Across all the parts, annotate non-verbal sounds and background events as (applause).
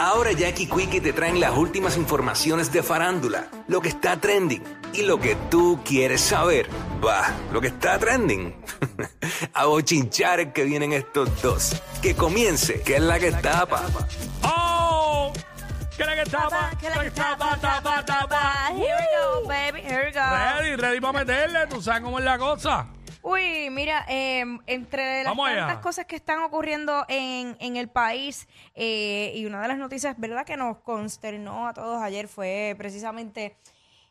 Ahora Jackie Quickie te traen las últimas informaciones de farándula, lo que está trending y lo que tú quieres saber. Va, lo que está trending. (laughs) A bochinchar que vienen estos dos. Que comience, que es la que tapa. ¡Oh! ¿Qué es la que tapa? ¿Qué es la que tapa, tapa, tapa? Here we go, baby, here we go. Ready, ready para meterle. ¿Tú sabes cómo es la cosa? Uy, mira, eh, entre las Vamos allá. tantas cosas que están ocurriendo en, en el país eh, y una de las noticias, ¿verdad?, que nos consternó a todos ayer fue precisamente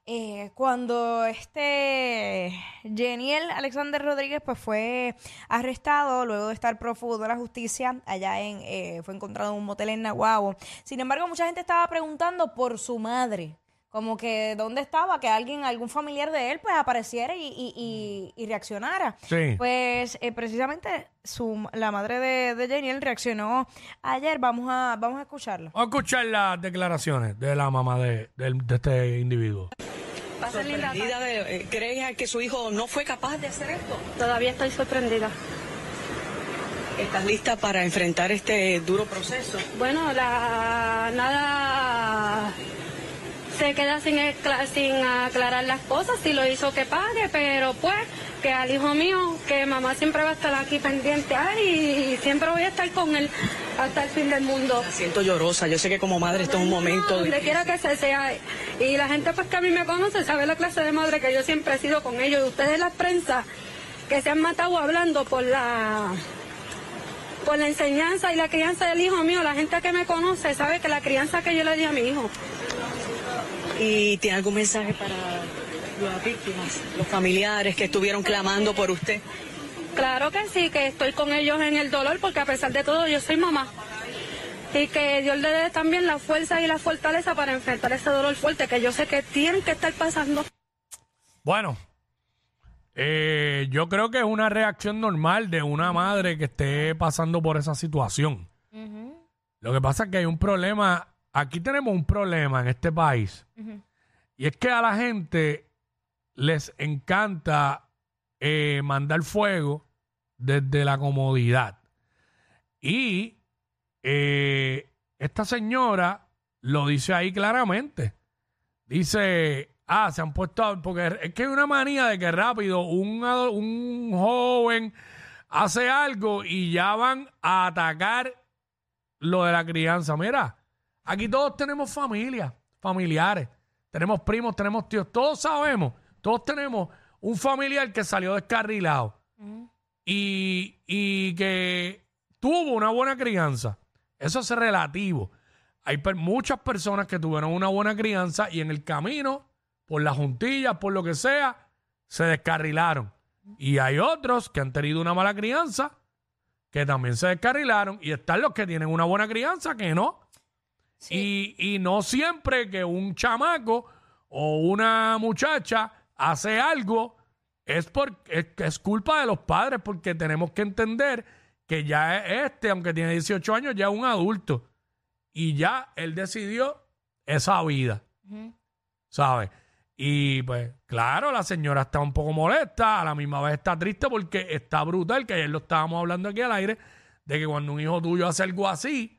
eh, cuando este Geniel Alexander Rodríguez pues fue arrestado luego de estar prófugo de la justicia allá en eh, fue encontrado en un motel en Nahuabo. Sin embargo, mucha gente estaba preguntando por su madre. Como que dónde estaba, que alguien, algún familiar de él, pues apareciera y, y- y- y reaccionara. Sí. Pues eh, precisamente su, la madre de, de Geniel reaccionó ayer. Vamos a, vamos a escucharlo. Vamos a escuchar las declaraciones de la mamá de, del- de este individuo. sorprendida de, eh, ¿Crees que su hijo no fue capaz de hacer esto? Todavía estoy sorprendida. ¿Estás lista para enfrentar este duro proceso? Bueno, la nada se queda sin, sin aclarar las cosas, si lo hizo que pague, pero pues que al hijo mío, que mamá siempre va a estar aquí pendiente ay, y siempre voy a estar con él hasta el fin del mundo. Me siento llorosa. Yo sé que como madre esto es un momento Donde de... quiera que se sea. Y la gente pues que a mí me conoce sabe la clase de madre que yo siempre he sido con ellos. Y ustedes la prensa que se han matado hablando por la por la enseñanza y la crianza del hijo mío, la gente que me conoce sabe que la crianza que yo le di a mi hijo. ¿Y tiene algún mensaje para las víctimas, los familiares que estuvieron clamando por usted? Claro que sí, que estoy con ellos en el dolor porque a pesar de todo yo soy mamá. Y que Dios le dé también la fuerza y la fortaleza para enfrentar ese dolor fuerte que yo sé que tienen que estar pasando. Bueno, eh, yo creo que es una reacción normal de una madre que esté pasando por esa situación. Lo que pasa es que hay un problema, aquí tenemos un problema en este país, y es que a la gente les encanta eh, mandar fuego desde la comodidad. Y eh, esta señora lo dice ahí claramente. Dice, ah, se han puesto, porque es que hay una manía de que rápido un, un joven hace algo y ya van a atacar lo de la crianza. Mira, aquí todos tenemos familia, familiares, tenemos primos, tenemos tíos, todos sabemos, todos tenemos un familiar que salió descarrilado y, y que tuvo una buena crianza. Eso es relativo. Hay per- muchas personas que tuvieron una buena crianza y en el camino, por las juntillas, por lo que sea, se descarrilaron. Y hay otros que han tenido una mala crianza que también se descarrilaron y están los que tienen una buena crianza que no. Y, y no siempre que un chamaco o una muchacha hace algo es, por, es, es culpa de los padres porque tenemos que entender que ya este, aunque tiene 18 años, ya es un adulto. Y ya él decidió esa vida, ¿sabes? Y pues claro, la señora está un poco molesta, a la misma vez está triste porque está brutal, que ayer lo estábamos hablando aquí al aire, de que cuando un hijo tuyo hace algo así,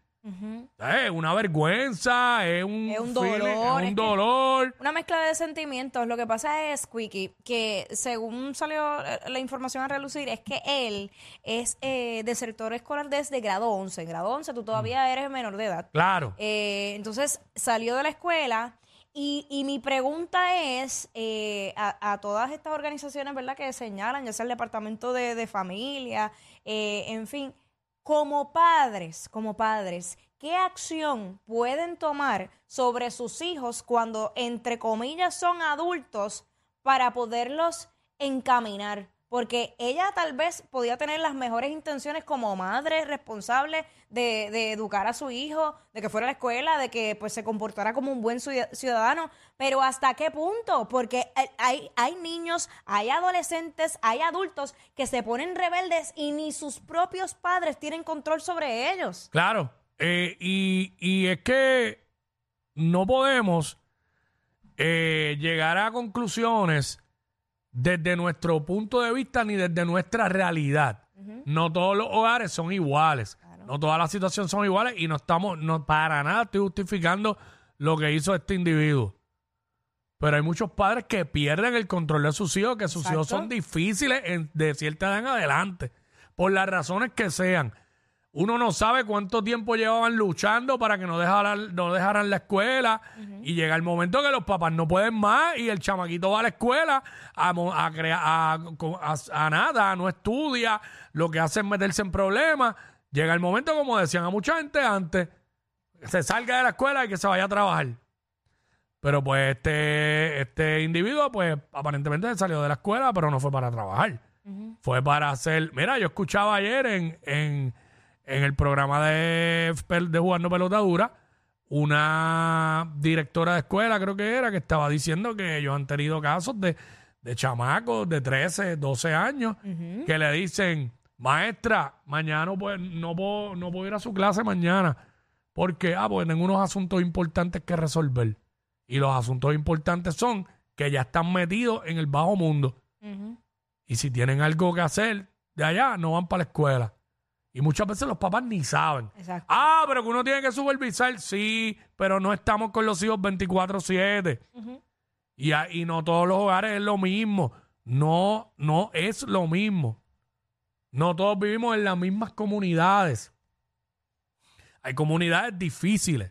es una vergüenza, es un, Es un dolor, es es un que- dolor. Una mezcla de sentimientos. Lo que pasa es, Quickie, que según salió eh, la información a relucir, es que él es eh, desertor escolar desde grado 11. En grado 11 tú todavía eres menor de edad. Claro. Eh, entonces salió de la escuela y, y mi pregunta es eh, a, a todas estas organizaciones, ¿verdad? Que señalan, ya sea el Departamento de, de Familia, eh, en fin, como padres, como padres, ¿qué acción pueden tomar sobre sus hijos cuando, entre comillas, son adultos para poderlos encaminar? Porque ella tal vez podía tener las mejores intenciones como madre responsable de, educar a su hijo, de que fuera a la escuela, de que pues se comportara como un buen ciudad- ciudadano, pero ¿hasta qué punto? Porque hay- hay, hay niños, hay adolescentes, hay adultos que se ponen rebeldes y ni sus propios padres tienen control sobre ellos. Claro. Eh, y, y es que no podemos eh, llegar a conclusiones desde nuestro punto de vista ni desde nuestra realidad. No todos los hogares son iguales. No todas las situaciones son iguales y no estamos, no para nada estoy justificando lo que hizo este individuo. Pero hay muchos padres que pierden el control de sus hijos, que sus hijos son difíciles en- de cierta edad en adelante, por las razones que sean. Uno no sabe cuánto tiempo llevaban luchando para que no dejaran, no dejaran la escuela y llega el momento que los papás no pueden más y el chamaquito va a la escuela a, mo- a, crea- a, a- a nada, no estudia, lo que hace es meterse en problemas. Llega el momento, como decían a mucha gente antes, que se salga de la escuela y que se vaya a trabajar. Pero pues este, este individuo, pues aparentemente salió de la escuela, pero no fue para trabajar. Fue para hacer. Mira, yo escuchaba ayer en, en, en el programa de, de Jugando Pelota Dura, una directora de escuela, creo que era, que estaba diciendo que ellos han tenido casos de, de chamacos de 13, 12 años que le dicen, maestra, mañana no puedo, no, puedo, no puedo ir a su clase mañana. Porque, ah, porque tengo unos asuntos importantes que resolver. Y los asuntos importantes son que ya están metidos en el bajo mundo. Y si tienen algo que hacer de allá, no van para la escuela. Y muchas veces los papás ni saben. Exacto. Ah, pero que uno tiene que supervisar, sí, pero no estamos con los hijos 24/7. y, a- y no todos los hogares es lo mismo. No, no es lo mismo. No todos vivimos en las mismas comunidades. Hay comunidades difíciles.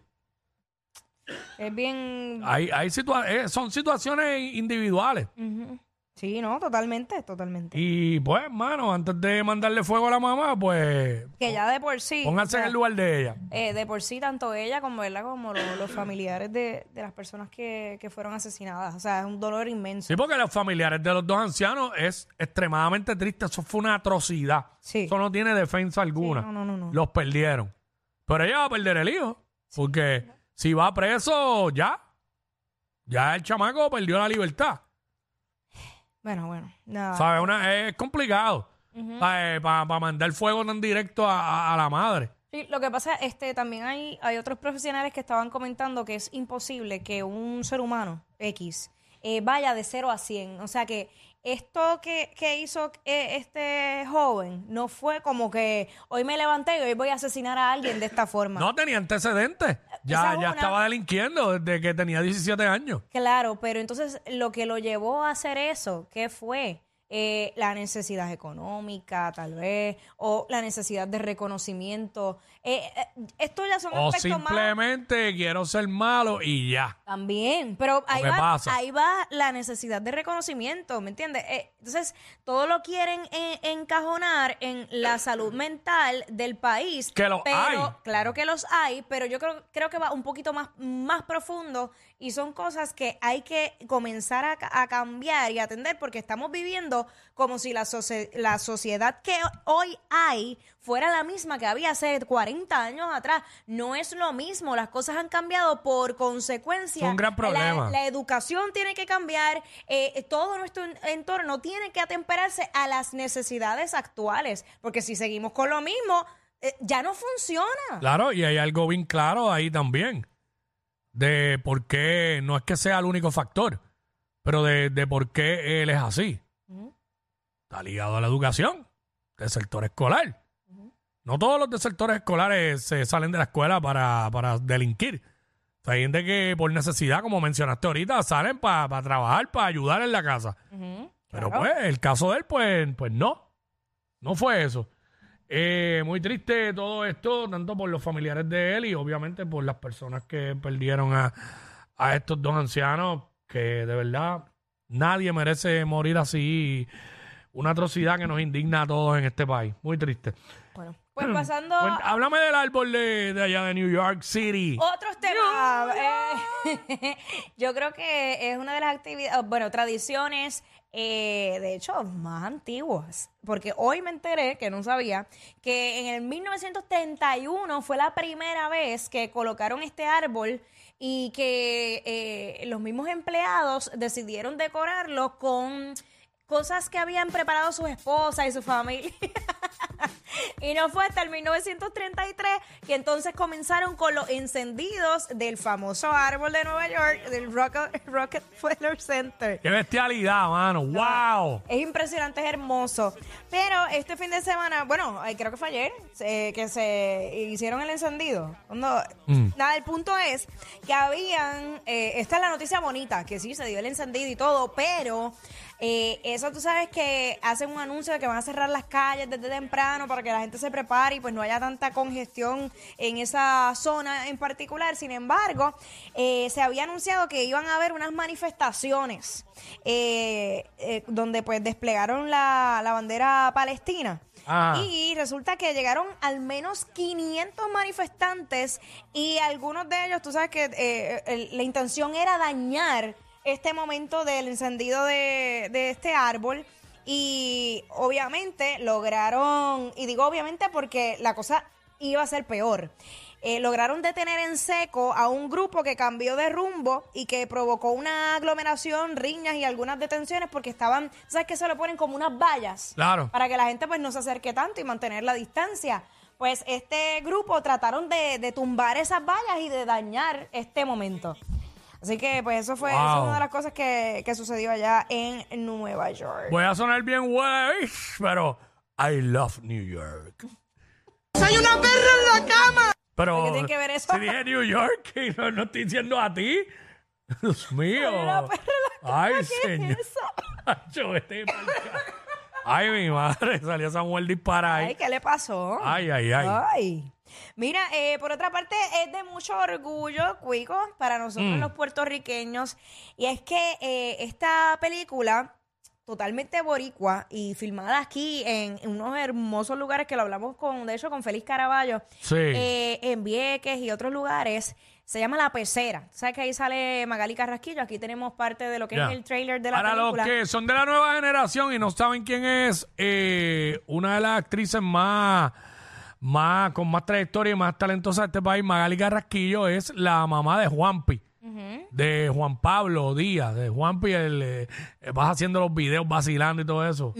Es bien... Hay, hay situa- eh, son situaciones individuales. Ujú. Sí, no, totalmente, totalmente. Y pues, mano, antes de mandarle fuego a la mamá, pues que ya de por sí... pónganse o en el lugar de ella. eh, de por sí, tanto ella como, ¿verdad? como lo- los familiares de, de las personas que, que fueron asesinadas. O sea, es un dolor inmenso. Sí, porque los familiares de los dos ancianos es extremadamente triste. Eso fue una atrocidad. Sí. Eso no tiene defensa alguna. no, no, no, no. Los perdieron. Pero ella va a perder el hijo. Porque si va preso, ya. Ya el chamaco perdió la libertad. Bueno, bueno. Nada. ¿Sabes? Una, es complicado. Para mandar fuego tan directo a, a- a la madre. Sí, lo que pasa, este, también hay, hay otros profesionales que estaban comentando que es imposible que un ser humano X eh, vaya de 0 a 100. O sea que esto que, que hizo eh, este joven no fue como que hoy me levanté y hoy voy a asesinar a alguien de esta forma. No tenía antecedentes. Ya, Esa ya una. estaba delinquiendo desde que tenía 17 años. Claro, pero entonces lo que lo llevó a hacer eso, ¿qué fue? Eh, la necesidad económica, tal vez, o la necesidad de reconocimiento. Eh, eh, esto ya son O aspectos más... simplemente quiero ser malo y ya. También, pero ahí ¿qué va, pasa? ahí va la necesidad de reconocimiento, ¿me entiendes? Eh, entonces, todo lo quieren eh, encajonar en la salud mental del país. Que los pero, hay. Claro que los hay, pero yo creo, creo que va un poquito más, más profundo y son cosas que hay que comenzar a, ca- a cambiar y atender porque estamos viviendo como si la, socie- la sociedad que hoy hay fuera la misma que había hace 40 años atrás. No es lo mismo, las cosas han cambiado por consecuencia. Un gran problema. La, la educación tiene que cambiar, eh, todo nuestro en- entorno tiene que atemperarse a las necesidades actuales, porque si seguimos con lo mismo, eh, ya no funciona. Claro, y hay algo bien claro ahí también. De por qué, no es que sea el único factor, pero de, de por qué él es así. Está ligado a la educación, desertor escolar. No todos los desertores escolares se salen de la escuela para, para delinquir. O sea, hay gente que por necesidad, como mencionaste ahorita, salen para trabajar, para ayudar en la casa. Pero claro. pues, el caso de él, pues, pues no. No fue eso. Eh, muy triste todo esto, tanto por los familiares de él y obviamente por las personas que perdieron a, a estos dos ancianos, que de verdad nadie merece morir así. Una atrocidad que nos indigna a todos en este país. Muy triste. Bueno, pues pasando (clears throat) háblame del árbol de, de allá de New York City. otros temas. eh, (laughs) yo creo que es una de las actividades, bueno, tradiciones, eh, de hecho, más antiguas. Porque hoy me enteré, que no sabía, que en el 1931 fue la primera vez que colocaron este árbol y que eh, los mismos empleados decidieron decorarlo con cosas que habían preparado sus esposas y su familia. (laughs) Y no fue hasta el 1933 que entonces comenzaron con los encendidos del famoso árbol de Nueva York, del Rocket- Rockefeller Center. ¡Qué bestialidad, mano! ¡Wow! Es impresionante, es hermoso. Pero este fin de semana, bueno, eh, creo que fue ayer eh, que se hicieron el encendido. Cuando- Mm. Nada, el punto es que habían, eh, esta es la noticia bonita, que sí, se dio el encendido y todo, pero eh, eso tú sabes que hacen un anuncio de que van a cerrar las calles desde temprano para que la gente se prepare y pues no haya tanta congestión en esa zona en particular. Sin embargo, eh, se había anunciado que iban a haber unas manifestaciones eh, eh, donde pues desplegaron la, la bandera palestina. Ah. Y resulta que llegaron al menos 500 manifestantes y algunos de ellos, tú sabes que eh, la intención era dañar este momento del encendido de, de este árbol y obviamente lograron, y digo obviamente porque la cosa iba a ser peor. eh, lograron detener en seco a un grupo que cambió de rumbo y que provocó una aglomeración, riñas y algunas detenciones porque estaban, ¿sabes que Se lo ponen como unas vallas Claro. para que la gente pues no se acerque tanto y mantener la distancia. Pues este grupo trataron de, de tumbar esas vallas y de dañar este momento. Así que pues eso fue eso es una de las cosas que, que sucedió allá en Nueva York. Voy a sonar bien wey, pero I love New York. ¡Hay una perra en la cama! Pero ¿Qué tiene que ver eso? si dije New York y no, no estoy diciendo a ti. Dios mío. Una perra en la Ay, ¿Qué es señor. eso? Acho, vete pa'l ca- Ay, mi madre, salió esa mujer disparada Ay, ahí. ¿qué le pasó? Ay, ay, ay. Ay. Mira, eh, por otra parte, es de mucho orgullo, Cuico, para nosotros Mm. los puertorriqueños. Y es que eh, esta película, totalmente boricua y filmada aquí en, en unos hermosos lugares que lo hablamos con, de hecho, con Félix Caraballo, Sí. eh, en Vieques y otros lugares, se llama La Pecera. ¿Sabes que ahí sale Magali Carrasquillo? Aquí tenemos parte de lo que es el trailer de la Para película. los que son de la nueva generación y no saben quién es, eh, una de las actrices más, más, con más trayectoria y más talentosa de este país, Magali Carrasquillo, es la mamá de Juanpi. De Juan Pablo Díaz, de Juanpi, el, eh, vas haciendo los videos vacilando y todo eso.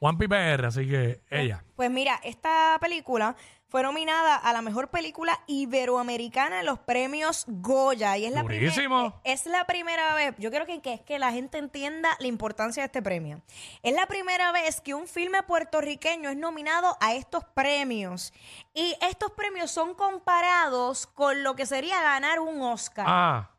Juanpi PR, así que ella. Pues mira, esta película fue nominada a la mejor película iberoamericana en los premios Goya. Y es la, primer- Durísimo. es la primera vez, yo creo que, que es que la gente entienda la importancia de este premio. Es la primera vez que un filme puertorriqueño es nominado a estos premios. Y estos premios son comparados con lo que sería ganar un Oscar. Ah,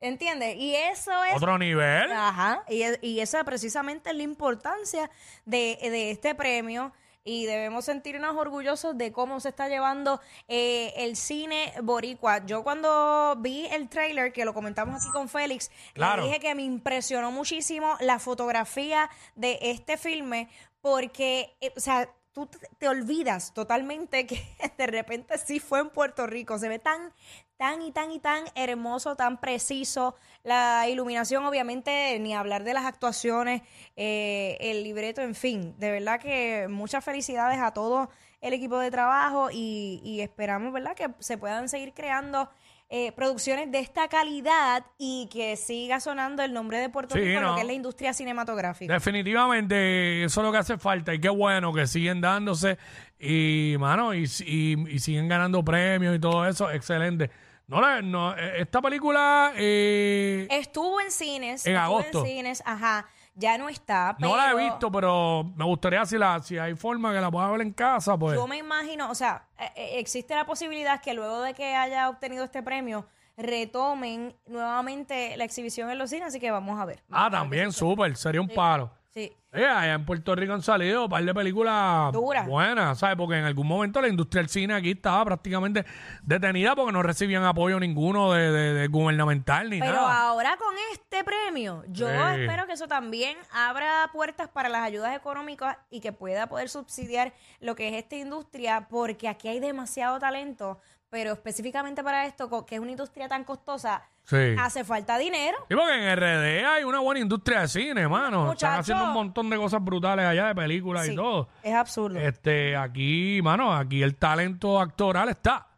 ¿Entiendes? Y eso es otro nivel. Ajá, y, y esa precisamente es la importancia de, de este premio y debemos sentirnos orgullosos de cómo se está llevando eh, el cine boricua. Yo cuando vi el trailer, que lo comentamos aquí con Félix, Claro. le dije que me impresionó muchísimo la fotografía de este filme porque, eh, o sea, tú te, olvidas totalmente que (laughs) de repente sí fue en Puerto Rico. Se ve tan, tan y tan y tan hermoso, tan preciso. La iluminación, obviamente, ni hablar de las actuaciones, eh, el libreto, en fin. De verdad que muchas felicidades a todo el equipo de trabajo y, y esperamos, ¿verdad?, que se puedan seguir creando. eh, producciones de esta calidad y que siga sonando el nombre de Puerto Sí, Rico en lo no. que es la industria cinematográfica. Definitivamente, eso es lo que hace falta. Y qué bueno que siguen dándose y, mano, y, y- y siguen ganando premios y todo eso. Excelente. No, no eh, esta película eh, Estuvo en cines. En estuvo agosto. en cines, ajá. Ya no está. no la he visto, pero me gustaría si la si hay forma que la pueda ver en casa, pues. Yo me imagino, o sea, eh, eh, existe la posibilidad que luego de que haya obtenido este premio, retomen nuevamente la exhibición en los cines, así que vamos a ver. Ah, también, súper. Sería un palo. Sí. Eh, allá en Puerto Rico han salido un par de películas buenas, ¿sabes? Porque en algún momento la industria del cine aquí estaba prácticamente detenida porque no recibían apoyo ninguno de, de- de gubernamental ni Pero nada. ahora con este premio, yo Sí. espero que eso también abra puertas para las ayudas económicas y que pueda poder subsidiar lo que es esta industria, porque aquí hay demasiado talento, pero específicamente para esto, que es una industria tan costosa, Sí. hace falta dinero. Sí, porque en RD hay una buena industria de cine, mano. Están Muchacho. haciendo un montón de cosas brutales allá, de películas Sí, y todo. Es absurdo. Este, aquí, mano, aquí el talento actoral está.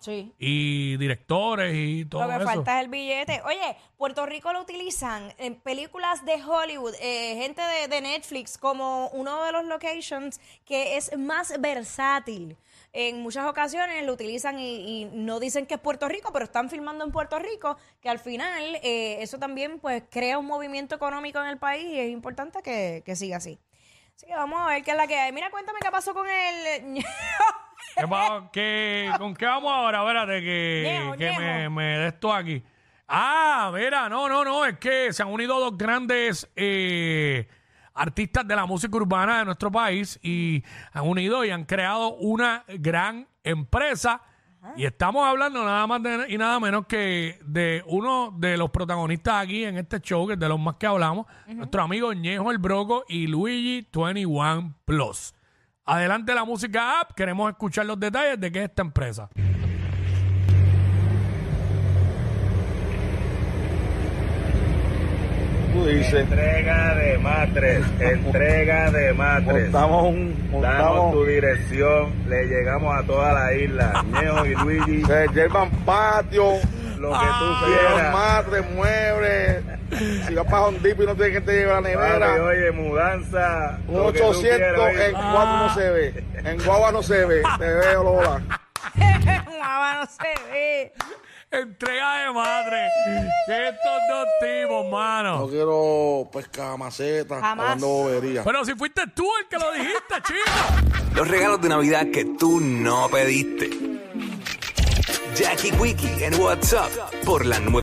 Sí. y directores y todo Lo que eso. falta es el billete. Oye, Puerto Rico lo utilizan en películas de Hollywood, eh, gente de, de Netflix, como uno de los locations que es más versátil. En muchas ocasiones lo utilizan y, y no dicen que es Puerto Rico, pero están filmando en Puerto Rico, que al final eh, eso también pues crea un movimiento económico en el país y es importante que, que siga así. Así que vamos a ver qué es la que hay. Mira, cuéntame qué pasó con el... ¿Qué (laughs) pa- qué- ¿Con qué vamos ahora? Espérate, que, Ñejo, que ñejo. me, me de esto aquí. Ah, mira, no, no, no, es que se han unido dos grandes eh, artistas de la música urbana de nuestro país y han unido y han creado una gran empresa. Y estamos hablando nada más de- y nada menos que de uno de los protagonistas aquí en este show, que es de los más que hablamos, nuestro amigo Ñejo el Broco y Luigi 21 Plus. Adelante la música app, queremos escuchar los detalles de qué es esta empresa. Tú dices, Entrega de matres, (laughs) entrega de matres. montamos un, Damos montamos, tu dirección, le llegamos a toda la isla. Ñejo y Luigi, se llevan patio, lo que tú llevan quieras. madre, muebles, si vas para Home Depot y no tienes que te llevar la nevera, oye, mudanza. un lo que tú 800 quieras, en cuatro no se ve, en guagua no se ve, te veo Lola. (laughs) Mamá, no se ve. Entrega de madre. Que estos dos tipos, No mano. quiero pescar maceta, Jamás. hablando bobería. Pero si fuiste tú el que lo dijiste, chico. Los regalos de Navidad que tú no pediste. Jackie Quickie en WhatsApp por la nueva.